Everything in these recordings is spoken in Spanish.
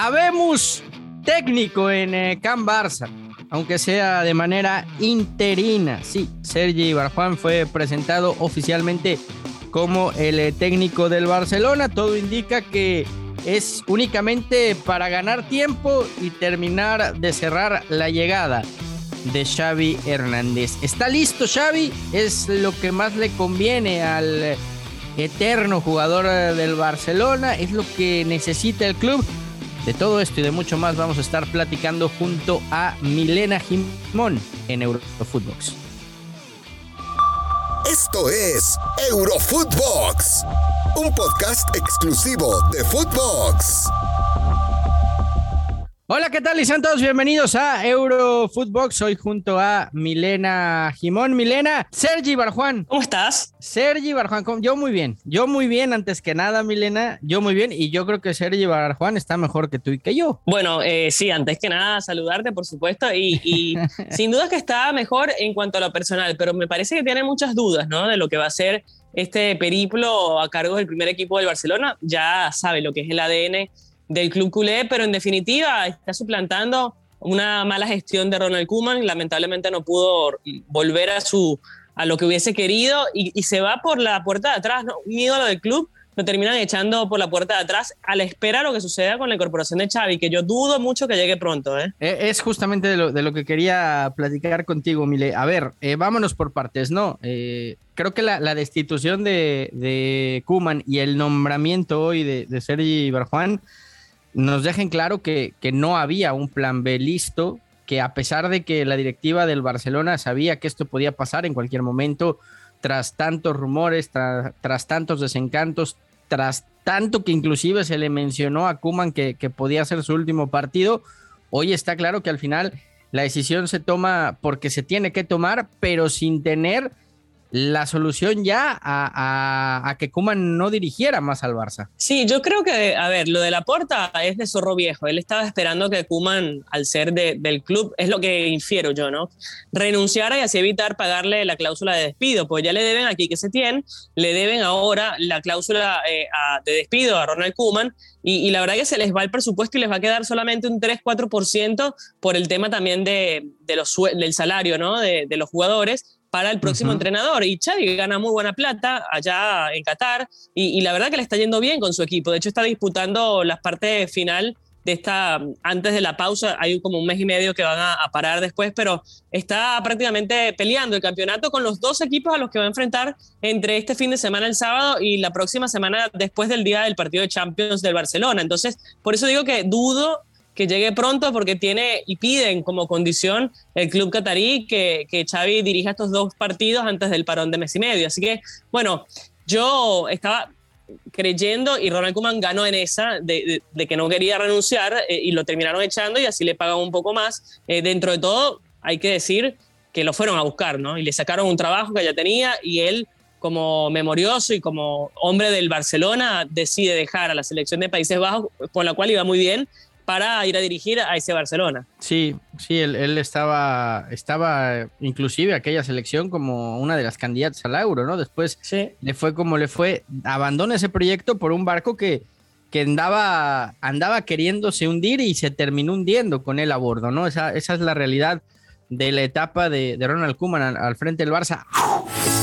habemos técnico en eh, Can Barça, aunque sea de manera interina. Sí, Sergi Barjuan fue presentado oficialmente como el eh, técnico del Barcelona. Todo indica que es únicamente para ganar tiempo y terminar de cerrar la llegada de Xavi Hernández. ¿Está listo Xavi? Es lo que más le conviene al eterno jugador del Barcelona, es lo que necesita el club. De todo esto y de mucho más vamos a estar platicando junto a Milena Jimón en Eurofootbox. Esto es Eurofootbox, un podcast exclusivo de Footbox. Hola, ¿qué tal? Y sean todos bienvenidos a Eurofootbox. Hoy junto a Milena Jimón. Milena, Sergi Barjuan. ¿Cómo estás? Sergi Barjuan, yo muy bien. Yo muy bien, antes que nada, Milena. Yo muy bien. Y yo creo que Sergi Barjuan está mejor que tú y que yo. Bueno, eh, sí, antes que nada, saludarte, por supuesto. Y, y sin duda que está mejor en cuanto a lo personal, pero me parece que tiene muchas dudas, ¿no? De lo que va a ser este periplo a cargo del primer equipo del Barcelona. Ya sabe lo que es el ADN del club culé, pero en definitiva está suplantando una mala gestión de Ronald Koeman. Lamentablemente no pudo volver a, su, a lo que hubiese querido y, se va por la puerta de atrás. ¿no? Un ídolo del club lo terminan echando por la puerta de atrás a la espera de lo que suceda con la incorporación de Xavi, que yo dudo mucho que llegue pronto. ¿eh? E, es justamente de lo, que quería platicar contigo, Mile. A ver, eh, vámonos por partes, ¿no? Eh, creo que la, destitución de, de Kuman y el nombramiento hoy de, de Sergi Barjuan nos dejen claro que, no había un plan B listo, que a pesar de que la directiva del Barcelona sabía que esto podía pasar en cualquier momento, tras tantos rumores, tras tantos desencantos, tras tanto que inclusive se le mencionó a Kuman que, que podía ser su último partido, hoy está claro que al final la decisión se toma porque se tiene que tomar, pero sin tener la solución ya a, que Kuman no dirigiera más al Barça. Sí, yo creo que, a ver, lo de la puerta es de zorro viejo. Él estaba esperando que Kuman, al ser del club, es lo que infiero yo, ¿no? Renunciara y así evitar pagarle la cláusula de despido, pues ya le deben aquí que se tiene, le deben ahora la cláusula eh, de despido a Ronald Kuman. Y, la verdad que se les va el presupuesto y les va a quedar solamente un 3-4% por el tema también de, los, del salario ¿no? de, de los jugadores para el próximo entrenador. Y Xavi gana muy buena plata allá en Qatar y, la verdad que le está yendo bien con su equipo. De hecho, está disputando las partes final de esta, antes de la pausa, hay como un mes y medio que van a, parar después, pero está prácticamente peleando el campeonato con los dos equipos a los que va a enfrentar entre este fin de semana el sábado y la próxima semana después del día del partido de Champions del Barcelona. Entonces, por eso digo que dudo que llegue pronto porque tiene y piden como condición el club catarí que, que Xavi dirija estos dos partidos antes del parón de mes y medio. Así que, bueno, yo estaba creyendo y Ronald Koeman ganó en esa de, que no quería renunciar eh, y lo terminaron echando y así le pagan un poco más. Eh, dentro de todo, hay que decir que lo fueron a buscar, ¿no? Y le sacaron un trabajo que ya tenía y él como memorioso y como hombre del Barcelona decide dejar a la selección de Países Bajos, con la cual iba muy bien, para ir a dirigir a ese Barcelona. Sí, sí, él, estaba, estaba inclusive aquella selección como una de las candidatas al Euro, ¿no? Después le fue como le fue, abandona ese proyecto por un barco que, que andaba, andaba queriéndose hundir y se terminó hundiendo con él a bordo, ¿no? Esa, esa es la realidad de la etapa de, Ronald Koeman al, frente del Barça.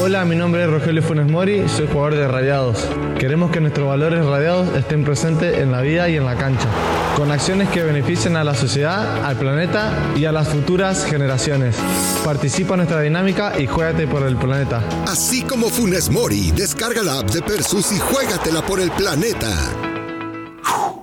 Hola, mi nombre es Rogelio Funes Mori, soy jugador de Radiados. Queremos que nuestros valores radiados estén presentes en la vida y en la cancha, con acciones que beneficien a la sociedad, al planeta y a las futuras generaciones. Participa en nuestra dinámica y juégate por el planeta. Así como Funes Mori, descarga la app de Persus y juégatela por el planeta.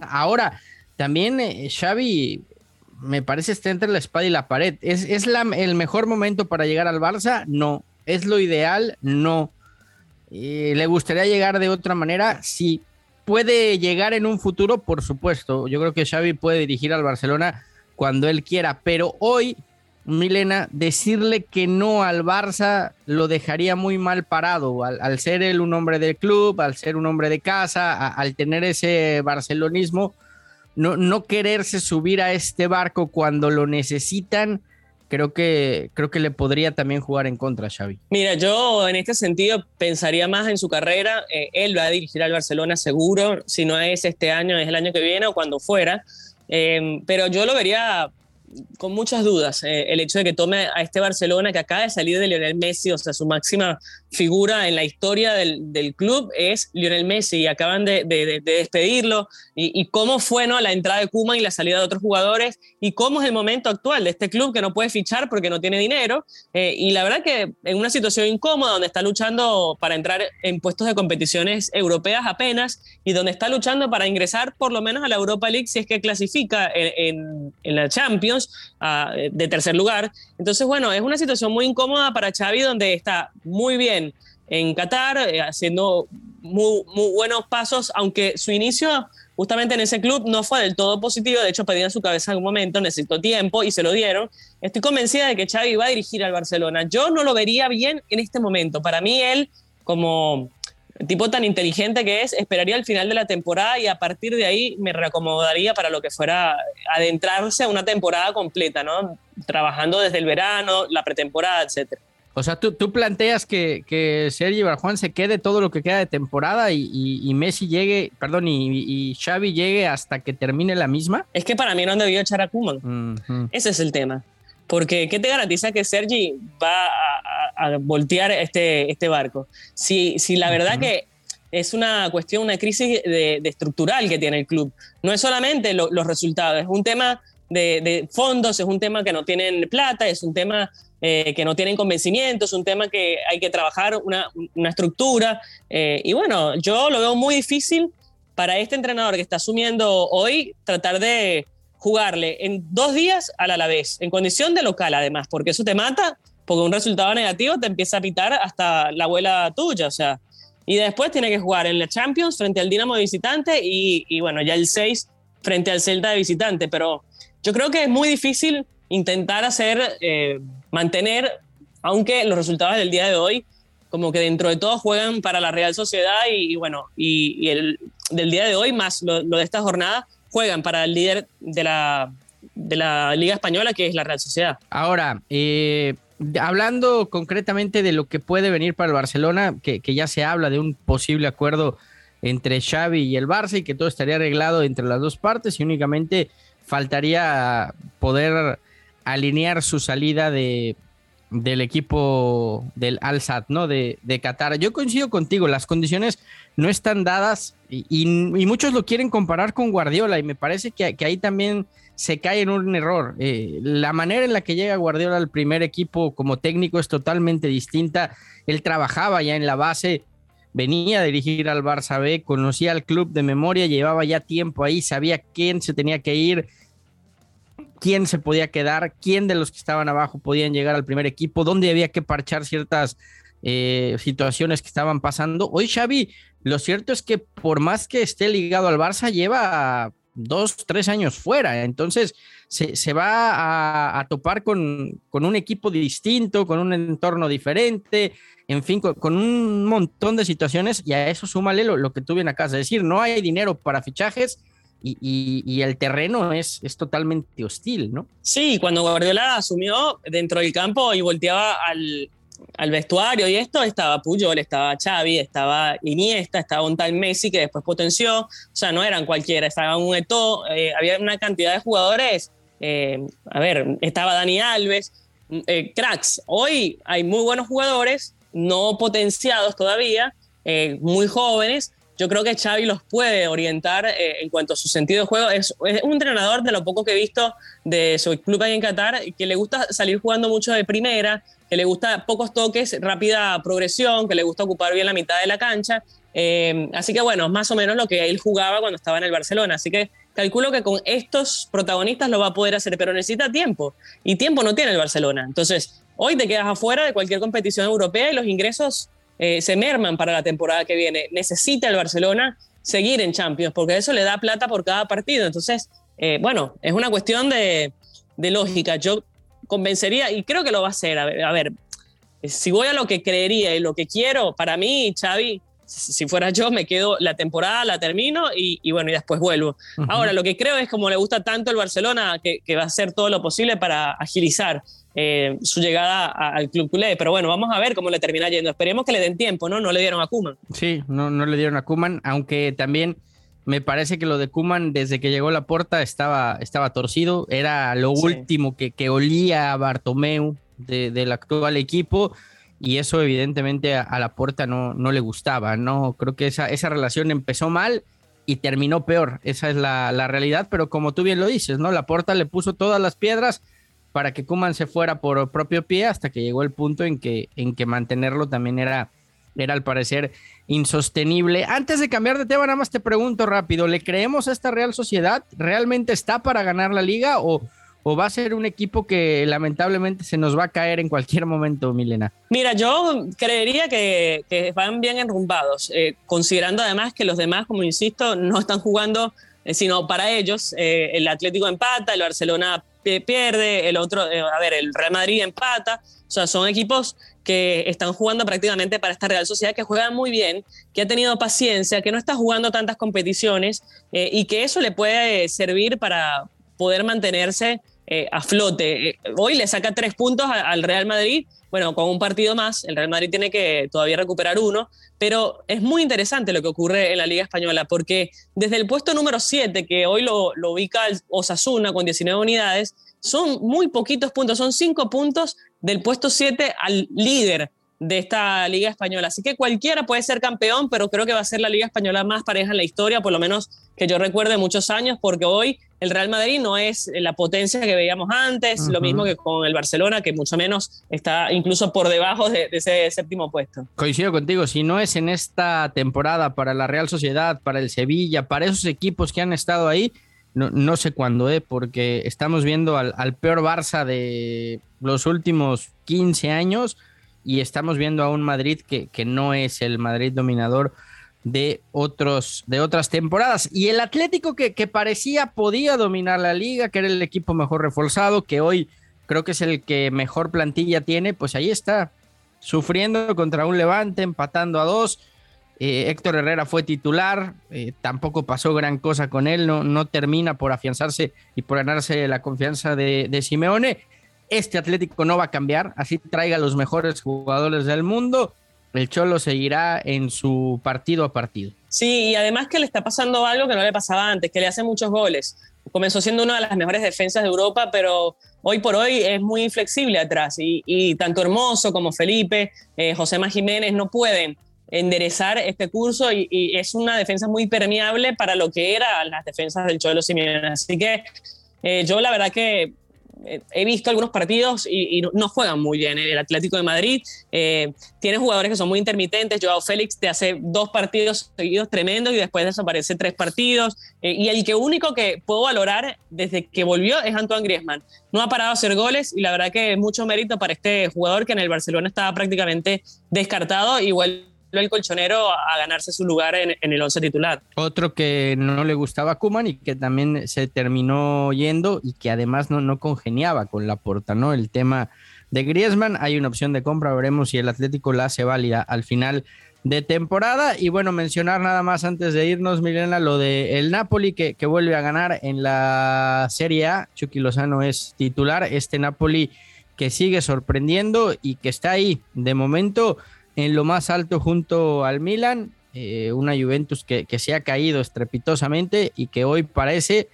Ahora, también eh, Xavi me parece está entre la espada y la pared. ¿Es, el mejor momento para llegar al Barça? No. ¿Es lo ideal? No. Eh, ¿Le gustaría llegar de otra manera? Sí. ¿Puede llegar en un futuro? Por supuesto. Yo creo que Xavi puede dirigir al Barcelona cuando él quiera, pero hoy, Milena, decirle que no al Barça lo dejaría muy mal parado, al, ser él un hombre del club, al ser un hombre de casa, al tener ese barcelonismo no, no quererse subir a este barco cuando lo necesitan, creo que, creo que le podría también jugar en contra a Xavi. Mira, yo en este sentido pensaría más en su carrera. Eh, él va a dirigir al Barcelona seguro, si no es este año, es el año que viene o cuando fuera. Eh, pero yo lo vería con muchas dudas eh, el hecho de que tome a este Barcelona que acaba de salir de Lionel Messi, o sea, su máxima figura en la historia del, del club es Lionel Messi y acaban de, de, despedirlo y, y, cómo fue ¿no? la entrada de Kuma y la salida de otros jugadores y cómo es el momento actual de este club que no puede fichar porque no tiene dinero eh, y la verdad que en una situación incómoda donde está luchando para entrar en puestos de competiciones europeas apenas y donde está luchando para ingresar por lo menos a la Europa League si es que clasifica en, en, en la Champions de tercer lugar. Entonces, bueno, es una situación muy incómoda para Xavi donde está muy bien en Qatar, eh, haciendo muy, muy, buenos pasos, aunque su inicio justamente en ese club no fue del todo positivo, de hecho pedían su cabeza en un momento, necesitó tiempo y se lo dieron. Estoy convencida de que Xavi va a dirigir al Barcelona. Yo no lo vería bien en este momento. Para mí él, como tipo tan inteligente que es, esperaría el final de la temporada y a partir de ahí me reacomodaría para lo que fuera adentrarse a una temporada completa, ¿no? Trabajando desde el verano, la pretemporada, etcétera. O sea, tú, tú planteas que, que Sergi Barjuan se quede todo lo que queda de temporada y, y, y Messi llegue, perdón, y, y, Xavi llegue hasta que termine la misma. Es que para mí no han debido echar a Koeman. Uh -huh. Ese es el tema. Porque, ¿qué te garantiza que Sergi va a, a, voltear este, este barco? Si, si la verdad uh -huh. que es una cuestión, una crisis de, de, estructural que tiene el club. No es solamente lo, los resultados, es un tema de, de, fondos, es un tema que no tienen plata, es un tema eh, que no tienen convencimiento, es un tema que hay que trabajar una, una estructura. Eh, y bueno, yo lo veo muy difícil para este entrenador que está asumiendo hoy tratar de jugarle en dos días al Alavés, en condición de local además, porque eso te mata, porque un resultado negativo te empieza a pitar hasta la abuela tuya, o sea, y después tiene que jugar en la Champions frente al Dinamo de visitante y, y bueno, ya el 6 frente al Celta de visitante, pero yo creo que es muy difícil intentar hacer, eh, mantener, aunque los resultados del día de hoy, como que dentro de todo juegan para la Real Sociedad y, y bueno, y, y, el del día de hoy más lo, lo, de esta jornada, juegan para el líder de la, de la Liga Española, que es la Real Sociedad. Ahora, eh, hablando concretamente de lo que puede venir para el Barcelona, que, que ya se habla de un posible acuerdo entre Xavi y el Barça y que todo estaría arreglado entre las dos partes y únicamente faltaría poder alinear su salida de, del equipo del Al-Sad, ¿no? De, de, Qatar. Yo coincido contigo, las condiciones no están dadas y, muchos lo quieren comparar con Guardiola y me parece que, que ahí también se cae en un error. Eh, la manera en la que llega Guardiola al primer equipo como técnico es totalmente distinta. Él trabajaba ya en la base, venía a dirigir al Barça B, conocía al club de memoria, llevaba ya tiempo ahí, sabía quién se tenía que ir, quién se podía quedar, quién de los que estaban abajo podían llegar al primer equipo, dónde había que parchar ciertas eh, situaciones que estaban pasando. Hoy Xavi, lo cierto es que por más que esté ligado al Barça, lleva dos, tres años fuera, entonces se, se va a, topar con, con, un equipo distinto, con un entorno diferente, en fin, con, un montón de situaciones y a eso súmale lo, lo que tú bien acá, es decir, no hay dinero para fichajes, y, y, y, el terreno es, es totalmente hostil, ¿no? Sí, cuando Guardiola asumió dentro del campo y volteaba al, al vestuario y esto, estaba Puyol, estaba Xavi, estaba Iniesta, estaba un tal Messi que después potenció, o sea, no eran cualquiera, estaba un Eto, eh, había una cantidad de jugadores, eh, a ver, estaba Dani Alves, eh, cracks, hoy hay muy buenos jugadores, no potenciados todavía, muy jóvenes, yo creo que Xavi los puede orientar eh, en cuanto a su sentido de juego. Es, es, un entrenador de lo poco que he visto de su club ahí en Qatar, que le gusta salir jugando mucho de primera, que le gusta pocos toques, rápida progresión, que le gusta ocupar bien la mitad de la cancha. Eh, así que bueno, es más o menos lo que él jugaba cuando estaba en el Barcelona. Así que calculo que con estos protagonistas lo va a poder hacer, pero necesita tiempo. Y tiempo no tiene el Barcelona. Entonces, hoy te quedas afuera de cualquier competición europea y los ingresos eh, se merman para la temporada que viene. Necesita el Barcelona seguir en Champions, porque eso le da plata por cada partido. Entonces, eh, bueno, es una cuestión de, de, lógica. Yo convencería, y creo que lo va a hacer, a ver, a ver, si voy a lo que creería y lo que quiero, para mí, Xavi, si fuera yo, me quedo la temporada, la termino y, y bueno, y después vuelvo. Uh -huh. Ahora, lo que creo es como le gusta tanto el Barcelona, que, que va a hacer todo lo posible para agilizar eh, su llegada a, al club culé. Pero bueno, vamos a ver cómo le termina yendo. Esperemos que le den tiempo, ¿no? No le dieron a Kuman. Sí, no, no le dieron a Kuman, aunque también Me parece que lo de Kuman desde que llegó a la puerta estaba, estaba torcido. Era lo último que, que, olía a Bartomeu del actual equipo. Y eso evidentemente a, la puerta no, no le gustaba, ¿no? Creo que esa, esa relación empezó mal y terminó peor. Esa es la, la, realidad, pero como tú bien lo dices, ¿no? La Porta le puso todas las piedras para que Kuman se fuera por propio pie hasta que llegó el punto en que, en que mantenerlo también era, era al parecer insostenible. Antes de cambiar de tema, nada más te pregunto rápido, ¿le creemos a esta Real Sociedad? ¿Realmente está para ganar la liga o, o va a ser un equipo que lamentablemente se nos va a caer en cualquier momento, Milena? Mira, yo creería que, van bien enrumbados, eh, considerando además que los demás, como insisto, no están jugando, eh, sino para ellos. Eh, el Atlético empata, el Barcelona pierde, el otro, a ver, el Real Madrid empata. O sea, son equipos que están jugando prácticamente para esta Real Sociedad, que juega muy bien, que ha tenido paciencia, que no está jugando tantas competiciones y que eso le puede servir para poder mantenerse eh, a flote. Eh, hoy le saca tres puntos al Real Madrid. Bueno, con un partido más, el Real Madrid tiene que todavía recuperar uno, pero es muy interesante lo que ocurre en la Liga Española, porque desde el puesto número 7, que hoy lo, lo ubica Osasuna con 19 unidades, son muy poquitos puntos, son cinco puntos del puesto 7 al líder de esta Liga Española. Así que cualquiera puede ser campeón, pero creo que va a ser la Liga Española más pareja en la historia, por lo menos que yo recuerde muchos años, porque hoy el Real Madrid no es la potencia que veíamos antes, lo mismo que con el Barcelona, que mucho menos está incluso por debajo de, ese séptimo puesto. Coincido contigo, si no es en esta temporada para la Real Sociedad, para el Sevilla, para esos equipos que han estado ahí, no, sé cuándo, ¿eh? porque estamos viendo al, al peor Barça de los últimos 15 años y estamos viendo a un Madrid que, que no es el Madrid dominador de, otros, de otras temporadas. Y el Atlético que, que, parecía podía dominar la liga, que era el equipo mejor reforzado, que hoy creo que es el que mejor plantilla tiene, pues ahí está, sufriendo contra un Levante, empatando a dos. Eh, Héctor Herrera fue titular, eh, tampoco pasó gran cosa con él, no, no termina por afianzarse y por ganarse la confianza de, de Simeone. Este Atlético no va a cambiar, así traiga los mejores jugadores del mundo. El Cholo seguirá en su partido a partido. Sí, y además que le está pasando algo que no le pasaba antes, que le hace muchos goles. Comenzó siendo una de las mejores defensas de Europa, pero hoy por hoy es muy inflexible atrás. Y, tanto Hermoso como Felipe, eh, José Má Jiménez no pueden enderezar este curso y, es una defensa muy permeable para lo que eran las defensas del Cholo Simeone. Así que eh, yo la verdad que he visto algunos partidos y, no juegan muy bien. El Atlético de Madrid eh, tiene jugadores que son muy intermitentes. Joao Félix te hace dos partidos seguidos tremendos y después desaparece tres partidos. Eh, y el que único que puedo valorar desde que volvió es Antoine Griezmann. No ha parado a hacer goles y la verdad que es mucho mérito para este jugador que en el Barcelona estaba prácticamente descartado. El colchonero a ganarse su lugar en, el once titular. Otro que no le gustaba a Kuman y que también se terminó yendo y que además no, no congeniaba con la porta, ¿no? El tema de Griezmann, hay una opción de compra, veremos si el Atlético la hace válida al final de temporada. Y bueno, mencionar nada más antes de irnos, Milena, lo de el Napoli que, que vuelve a ganar en la Serie A. Chucky Lozano es titular. Este Napoli que sigue sorprendiendo y que está ahí de momento en lo más alto junto al Milan, eh, una Juventus que, que, se ha caído estrepitosamente y que hoy parece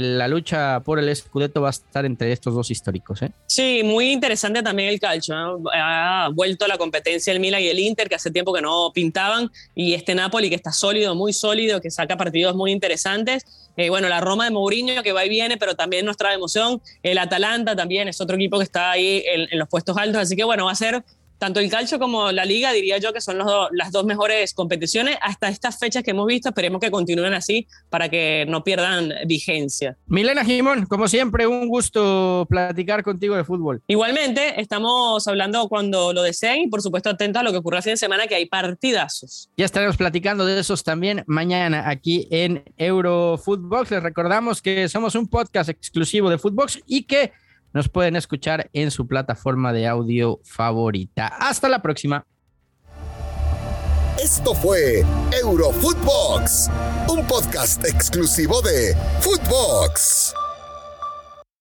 la lucha por el Scudetto va a estar entre estos dos históricos. ¿eh? Sí, muy interesante también el calcio. Ha vuelto la competencia el Milan y el Inter, que hace tiempo que no pintaban, y este Napoli que está sólido, muy sólido, que saca partidos muy interesantes. Eh, bueno, la Roma de Mourinho que va y viene, pero también nos trae emoción. El Atalanta también es otro equipo que está ahí en, en los puestos altos, así que bueno, va a ser tanto el calcio como la liga, diría yo que son las dos mejores competiciones hasta estas fechas que hemos visto. Esperemos que continúen así para que no pierdan vigencia. Milena Jimón, como siempre, un gusto platicar contigo de fútbol. Igualmente, estamos hablando cuando lo deseen y por supuesto atentos a lo que ocurra el fin de semana, que hay partidazos. Ya estaremos platicando de esos también mañana aquí en Eurofootbox. Les recordamos que somos un podcast exclusivo de Footbox y que nos pueden escuchar en su plataforma de audio favorita. Hasta la próxima. Esto fue Eurofootbox, un podcast exclusivo de Footbox.